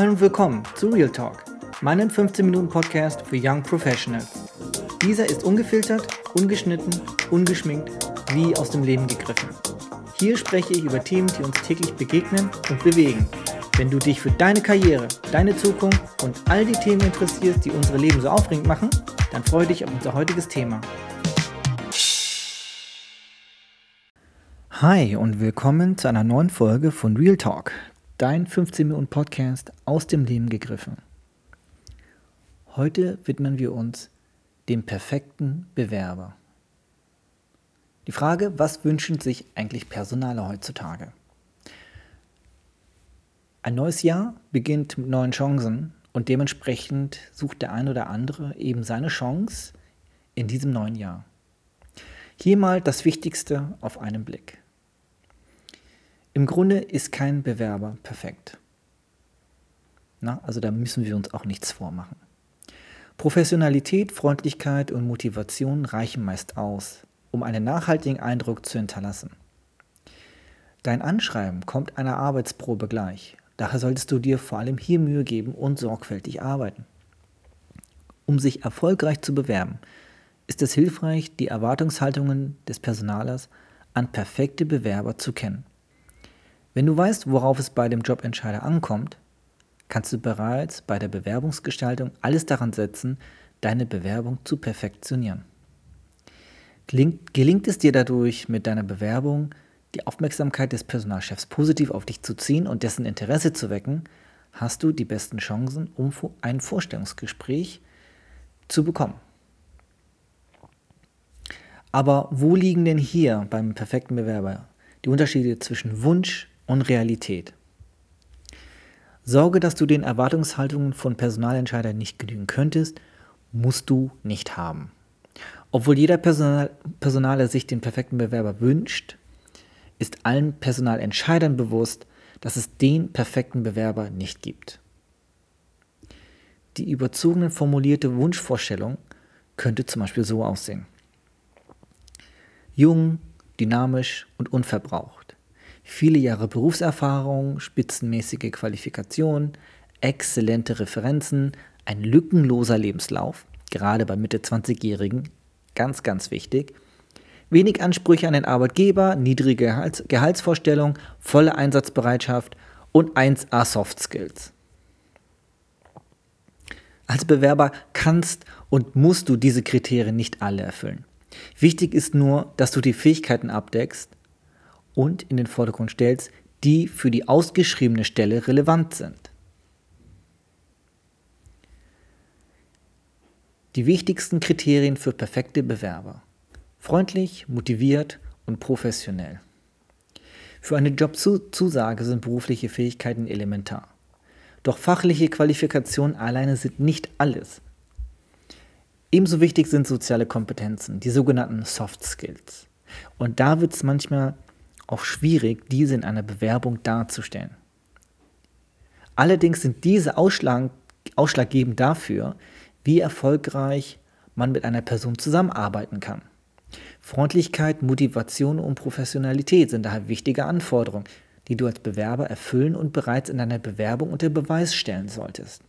Hallo und willkommen zu Real Talk, meinem 15-Minuten-Podcast für Young Professionals. Dieser ist ungefiltert, ungeschnitten, ungeschminkt, wie aus dem Leben gegriffen. Hier spreche ich über Themen, die uns täglich begegnen und bewegen. Wenn du dich für deine Karriere, deine Zukunft und all die Themen interessierst, die unsere Leben so aufregend machen, dann freue dich auf unser heutiges Thema. Hi und willkommen zu einer neuen Folge von Real Talk, dein 15 Minuten Podcast aus dem Leben gegriffen. Heute widmen wir uns dem perfekten Bewerber. Die Frage, was wünschen sich eigentlich Personale heutzutage? Ein neues Jahr beginnt mit neuen Chancen und dementsprechend sucht der ein oder andere eben seine Chance in diesem neuen Jahr. Hier mal das Wichtigste auf einen Blick. Im Grunde ist kein Bewerber perfekt. Na, also da müssen wir uns auch nichts vormachen. Professionalität, Freundlichkeit und Motivation reichen meist aus, um einen nachhaltigen Eindruck zu hinterlassen. Dein Anschreiben kommt einer Arbeitsprobe gleich. Daher solltest du dir vor allem hier Mühe geben und sorgfältig arbeiten. Um sich erfolgreich zu bewerben, ist es hilfreich, die Erwartungshaltungen des Personalers an perfekte Bewerber zu kennen. Wenn du weißt, worauf es bei dem Jobentscheider ankommt, kannst du bereits bei der Bewerbungsgestaltung alles daran setzen, deine Bewerbung zu perfektionieren. Gelingt, gelingt es dir dadurch mit deiner Bewerbung, die Aufmerksamkeit des Personalchefs positiv auf dich zu ziehen und dessen Interesse zu wecken, hast du die besten Chancen, um ein Vorstellungsgespräch zu bekommen. Aber wo liegen denn hier beim perfekten Bewerber die Unterschiede zwischen Wunsch und Realität. Sorge, dass du den Erwartungshaltungen von Personalentscheidern nicht genügen könntest, musst du nicht haben. Obwohl jeder Personal, Personaler sich den perfekten Bewerber wünscht, ist allen Personalentscheidern bewusst, dass es den perfekten Bewerber nicht gibt. Die überzogene formulierte Wunschvorstellung könnte zum Beispiel so aussehen. Jung, dynamisch und unverbraucht viele Jahre Berufserfahrung, spitzenmäßige Qualifikation, exzellente Referenzen, ein lückenloser Lebenslauf, gerade bei Mitte 20-Jährigen, ganz, ganz wichtig. Wenig Ansprüche an den Arbeitgeber, niedrige Gehalts Gehaltsvorstellung, volle Einsatzbereitschaft und 1A Soft Skills. Als Bewerber kannst und musst du diese Kriterien nicht alle erfüllen. Wichtig ist nur, dass du die Fähigkeiten abdeckst und in den Vordergrund stellst, die für die ausgeschriebene Stelle relevant sind. Die wichtigsten Kriterien für perfekte Bewerber. Freundlich, motiviert und professionell. Für eine Jobzusage sind berufliche Fähigkeiten elementar. Doch fachliche Qualifikationen alleine sind nicht alles. Ebenso wichtig sind soziale Kompetenzen, die sogenannten Soft Skills. Und da wird es manchmal auch schwierig, diese in einer Bewerbung darzustellen. Allerdings sind diese Ausschlag, ausschlaggebend dafür, wie erfolgreich man mit einer Person zusammenarbeiten kann. Freundlichkeit, Motivation und Professionalität sind daher wichtige Anforderungen, die du als Bewerber erfüllen und bereits in deiner Bewerbung unter Beweis stellen solltest.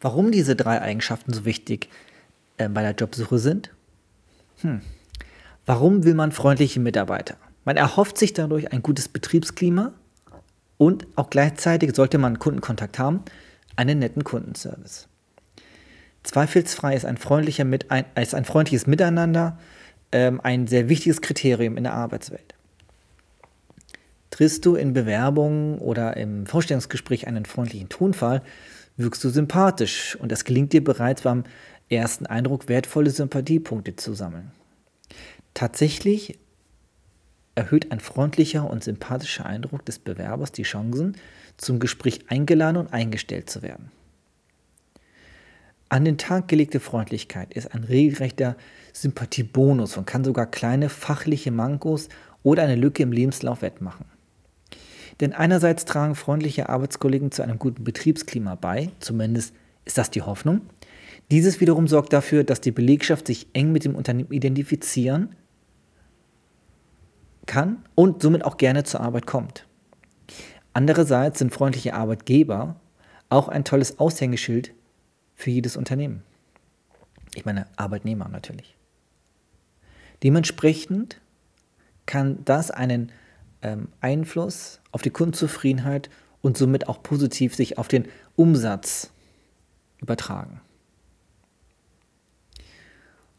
Warum diese drei Eigenschaften so wichtig äh, bei der Jobsuche sind? Hm. Warum will man freundliche Mitarbeiter? Man erhofft sich dadurch ein gutes Betriebsklima und auch gleichzeitig sollte man Kundenkontakt haben, einen netten Kundenservice. Zweifelsfrei ist ein, freundlicher Mit ein, ist ein freundliches Miteinander ähm, ein sehr wichtiges Kriterium in der Arbeitswelt. Triffst du in Bewerbungen oder im Vorstellungsgespräch einen freundlichen Tonfall, wirkst du sympathisch und es gelingt dir bereits beim ersten Eindruck wertvolle Sympathiepunkte zu sammeln. Tatsächlich erhöht ein freundlicher und sympathischer Eindruck des Bewerbers die Chancen, zum Gespräch eingeladen und eingestellt zu werden. An den Tag gelegte Freundlichkeit ist ein regelrechter Sympathiebonus und kann sogar kleine fachliche Mankos oder eine Lücke im Lebenslauf wettmachen. Denn einerseits tragen freundliche Arbeitskollegen zu einem guten Betriebsklima bei, zumindest ist das die Hoffnung. Dieses wiederum sorgt dafür, dass die Belegschaft sich eng mit dem Unternehmen identifizieren kann und somit auch gerne zur Arbeit kommt. Andererseits sind freundliche Arbeitgeber auch ein tolles Aushängeschild für jedes Unternehmen. Ich meine Arbeitnehmer natürlich. Dementsprechend kann das einen ähm, Einfluss auf die Kundenzufriedenheit und somit auch positiv sich auf den Umsatz übertragen.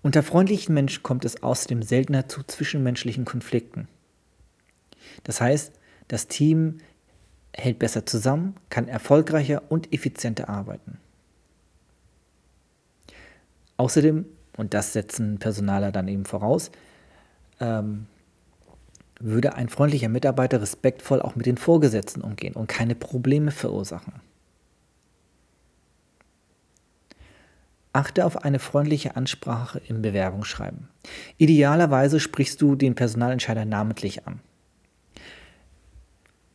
Unter freundlichen Menschen kommt es außerdem seltener zu zwischenmenschlichen Konflikten. Das heißt, das Team hält besser zusammen, kann erfolgreicher und effizienter arbeiten. Außerdem, und das setzen Personaler dann eben voraus, ähm, würde ein freundlicher Mitarbeiter respektvoll auch mit den Vorgesetzten umgehen und keine Probleme verursachen. Achte auf eine freundliche Ansprache im Bewerbungsschreiben. Idealerweise sprichst du den Personalentscheider namentlich an.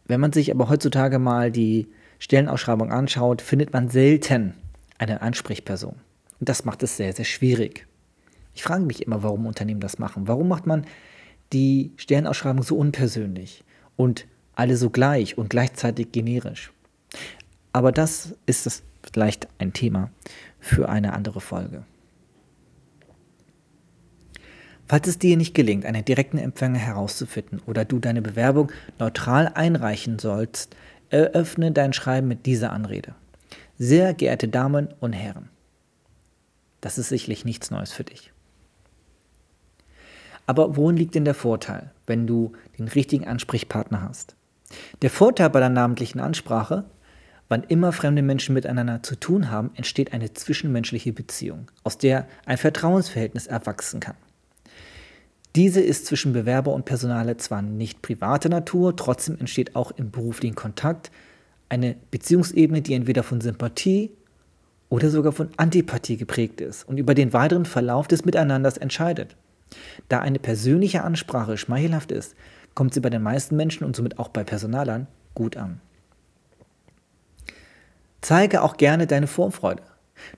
Wenn man sich aber heutzutage mal die Stellenausschreibung anschaut, findet man selten eine Ansprechperson. Und das macht es sehr, sehr schwierig. Ich frage mich immer, warum Unternehmen das machen. Warum macht man die Stellenausschreibung so unpersönlich und alle so gleich und gleichzeitig generisch? Aber das ist das vielleicht ein Thema für eine andere Folge. Falls es dir nicht gelingt, einen direkten Empfänger herauszufinden oder du deine Bewerbung neutral einreichen sollst, eröffne dein Schreiben mit dieser Anrede. Sehr geehrte Damen und Herren, das ist sicherlich nichts Neues für dich. Aber worin liegt denn der Vorteil, wenn du den richtigen Ansprechpartner hast? Der Vorteil bei der namentlichen Ansprache, wann immer fremde Menschen miteinander zu tun haben, entsteht eine zwischenmenschliche Beziehung, aus der ein Vertrauensverhältnis erwachsen kann. Diese ist zwischen Bewerber und Personale zwar nicht privater Natur, trotzdem entsteht auch im beruflichen Kontakt eine Beziehungsebene, die entweder von Sympathie oder sogar von Antipathie geprägt ist und über den weiteren Verlauf des Miteinanders entscheidet. Da eine persönliche Ansprache schmeichelhaft ist, kommt sie bei den meisten Menschen und somit auch bei Personalern gut an. Zeige auch gerne deine Vorfreude.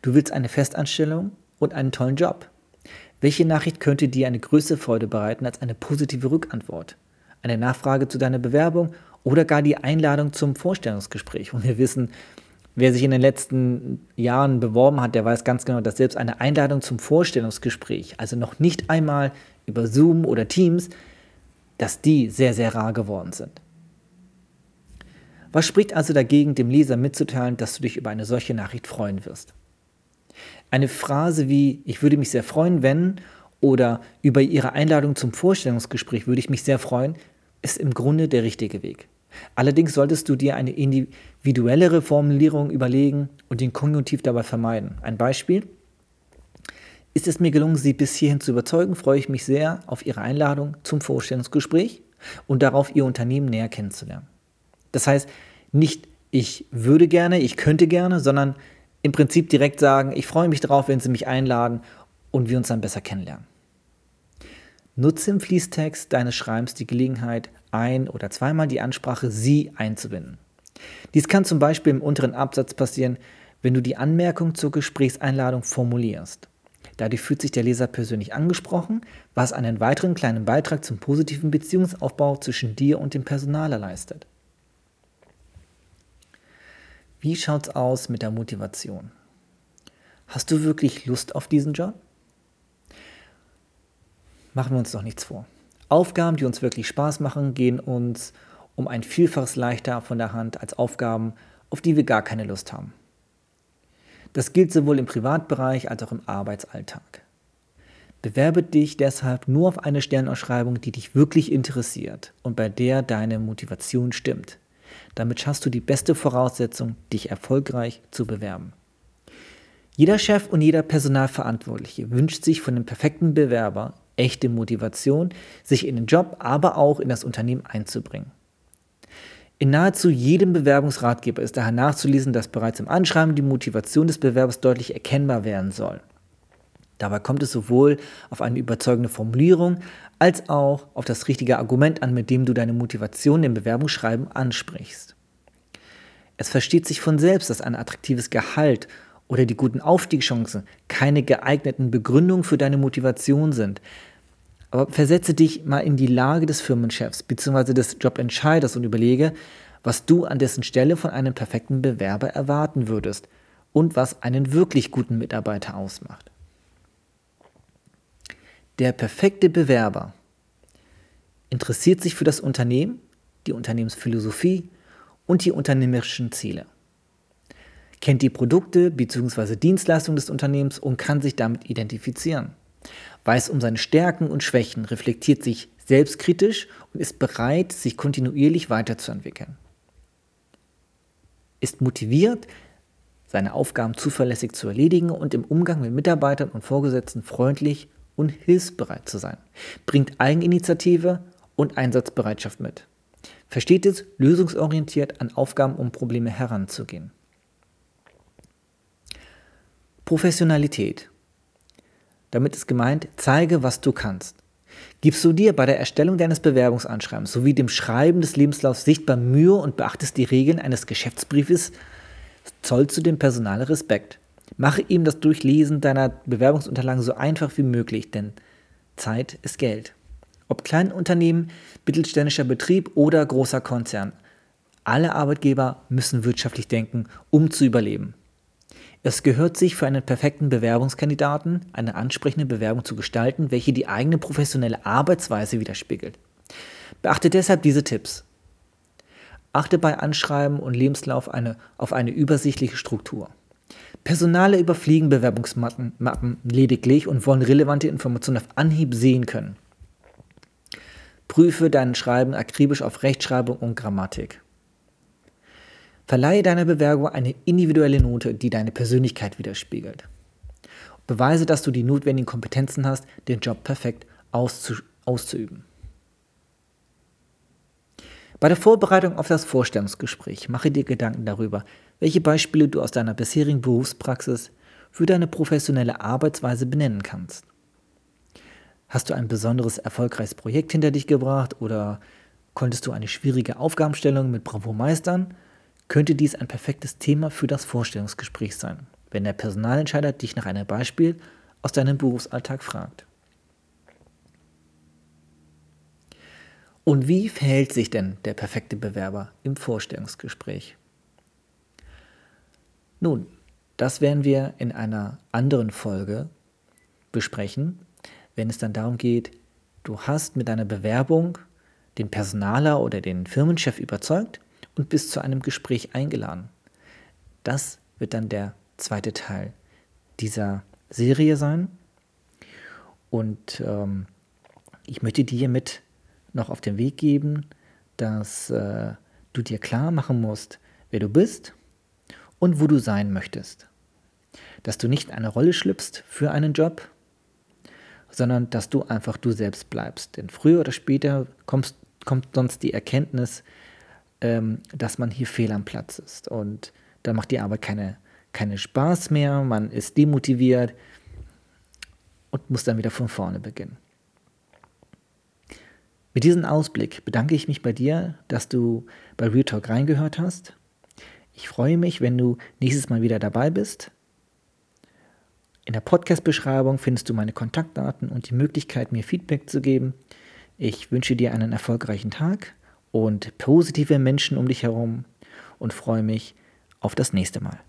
Du willst eine Festanstellung und einen tollen Job. Welche Nachricht könnte dir eine größere Freude bereiten als eine positive Rückantwort? Eine Nachfrage zu deiner Bewerbung oder gar die Einladung zum Vorstellungsgespräch? Und wir wissen, wer sich in den letzten Jahren beworben hat, der weiß ganz genau, dass selbst eine Einladung zum Vorstellungsgespräch, also noch nicht einmal über Zoom oder Teams, dass die sehr, sehr rar geworden sind. Was spricht also dagegen, dem Leser mitzuteilen, dass du dich über eine solche Nachricht freuen wirst? Eine Phrase wie ich würde mich sehr freuen, wenn oder über Ihre Einladung zum Vorstellungsgespräch würde ich mich sehr freuen, ist im Grunde der richtige Weg. Allerdings solltest du dir eine individuellere Formulierung überlegen und den Konjunktiv dabei vermeiden. Ein Beispiel. Ist es mir gelungen, Sie bis hierhin zu überzeugen, freue ich mich sehr auf Ihre Einladung zum Vorstellungsgespräch und darauf, Ihr Unternehmen näher kennenzulernen. Das heißt, nicht ich würde gerne, ich könnte gerne, sondern im Prinzip direkt sagen, ich freue mich darauf, wenn Sie mich einladen und wir uns dann besser kennenlernen. Nutze im Fließtext deines Schreibens die Gelegenheit, ein- oder zweimal die Ansprache Sie einzubinden. Dies kann zum Beispiel im unteren Absatz passieren, wenn du die Anmerkung zur Gesprächseinladung formulierst. Dadurch fühlt sich der Leser persönlich angesprochen, was einen weiteren kleinen Beitrag zum positiven Beziehungsaufbau zwischen dir und dem Personaler leistet. Wie schaut's aus mit der Motivation? Hast du wirklich Lust auf diesen Job? Machen wir uns doch nichts vor. Aufgaben, die uns wirklich Spaß machen, gehen uns um ein Vielfaches leichter von der Hand als Aufgaben, auf die wir gar keine Lust haben. Das gilt sowohl im Privatbereich als auch im Arbeitsalltag. Bewerbe dich deshalb nur auf eine Sternausschreibung, die dich wirklich interessiert und bei der deine Motivation stimmt. Damit schaffst du die beste Voraussetzung, dich erfolgreich zu bewerben. Jeder Chef und jeder Personalverantwortliche wünscht sich von dem perfekten Bewerber echte Motivation, sich in den Job, aber auch in das Unternehmen einzubringen. In nahezu jedem Bewerbungsratgeber ist daher nachzulesen, dass bereits im Anschreiben die Motivation des Bewerbers deutlich erkennbar werden soll. Dabei kommt es sowohl auf eine überzeugende Formulierung als auch auf das richtige Argument an, mit dem du deine Motivation im Bewerbungsschreiben ansprichst. Es versteht sich von selbst, dass ein attraktives Gehalt oder die guten Aufstiegschancen keine geeigneten Begründungen für deine Motivation sind. Aber versetze dich mal in die Lage des Firmenchefs bzw. des Jobentscheiders und überlege, was du an dessen Stelle von einem perfekten Bewerber erwarten würdest und was einen wirklich guten Mitarbeiter ausmacht. Der perfekte Bewerber interessiert sich für das Unternehmen, die Unternehmensphilosophie und die unternehmerischen Ziele, kennt die Produkte bzw. Dienstleistungen des Unternehmens und kann sich damit identifizieren, weiß um seine Stärken und Schwächen, reflektiert sich selbstkritisch und ist bereit, sich kontinuierlich weiterzuentwickeln. Ist motiviert, seine Aufgaben zuverlässig zu erledigen und im Umgang mit Mitarbeitern und Vorgesetzten freundlich und hilfsbereit zu sein. Bringt Eigeninitiative und Einsatzbereitschaft mit. Versteht es, lösungsorientiert an Aufgaben und Probleme heranzugehen. Professionalität. Damit ist gemeint, zeige, was du kannst. Gibst du dir bei der Erstellung deines Bewerbungsanschreibens sowie dem Schreiben des Lebenslaufs sichtbar Mühe und beachtest die Regeln eines Geschäftsbriefes, zollst du dem Personal Respekt. Mache ihm das Durchlesen deiner Bewerbungsunterlagen so einfach wie möglich, denn Zeit ist Geld. Ob Kleinunternehmen, mittelständischer Betrieb oder großer Konzern, alle Arbeitgeber müssen wirtschaftlich denken, um zu überleben. Es gehört sich für einen perfekten Bewerbungskandidaten, eine ansprechende Bewerbung zu gestalten, welche die eigene professionelle Arbeitsweise widerspiegelt. Beachte deshalb diese Tipps. Achte bei Anschreiben und Lebenslauf eine, auf eine übersichtliche Struktur. Personale überfliegen Bewerbungsmappen lediglich und wollen relevante Informationen auf Anhieb sehen können. Prüfe dein Schreiben akribisch auf Rechtschreibung und Grammatik. Verleihe deiner Bewerbung eine individuelle Note, die deine Persönlichkeit widerspiegelt. Beweise, dass du die notwendigen Kompetenzen hast, den Job perfekt auszu auszuüben. Bei der Vorbereitung auf das Vorstellungsgespräch mache dir Gedanken darüber, welche Beispiele du aus deiner bisherigen Berufspraxis für deine professionelle Arbeitsweise benennen kannst. Hast du ein besonderes erfolgreiches Projekt hinter dich gebracht oder konntest du eine schwierige Aufgabenstellung mit Bravo meistern? Könnte dies ein perfektes Thema für das Vorstellungsgespräch sein, wenn der Personalentscheider dich nach einem Beispiel aus deinem Berufsalltag fragt. Und wie verhält sich denn der perfekte Bewerber im Vorstellungsgespräch? Nun, das werden wir in einer anderen Folge besprechen, wenn es dann darum geht, du hast mit deiner Bewerbung den Personaler oder den Firmenchef überzeugt und bist zu einem Gespräch eingeladen. Das wird dann der zweite Teil dieser Serie sein. Und ähm, ich möchte dir mit noch auf den Weg geben, dass äh, du dir klar machen musst, wer du bist und wo du sein möchtest. Dass du nicht eine Rolle schlüpfst für einen Job, sondern dass du einfach du selbst bleibst. Denn früher oder später kommst, kommt sonst die Erkenntnis, ähm, dass man hier fehl am Platz ist. Und da macht die Arbeit keine, keine Spaß mehr, man ist demotiviert und muss dann wieder von vorne beginnen. Mit diesem Ausblick bedanke ich mich bei dir, dass du bei Real Talk reingehört hast. Ich freue mich, wenn du nächstes Mal wieder dabei bist. In der Podcast-Beschreibung findest du meine Kontaktdaten und die Möglichkeit, mir Feedback zu geben. Ich wünsche dir einen erfolgreichen Tag und positive Menschen um dich herum und freue mich auf das nächste Mal.